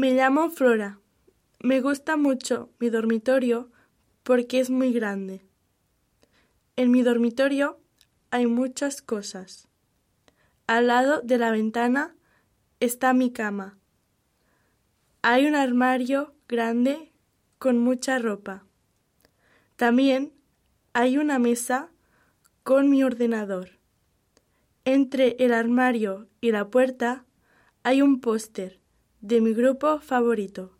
Me llamo Flora. Me gusta mucho mi dormitorio porque es muy grande. En mi dormitorio hay muchas cosas. Al lado de la ventana está mi cama. Hay un armario grande con mucha ropa. También hay una mesa con mi ordenador. Entre el armario y la puerta hay un póster de mi grupo favorito.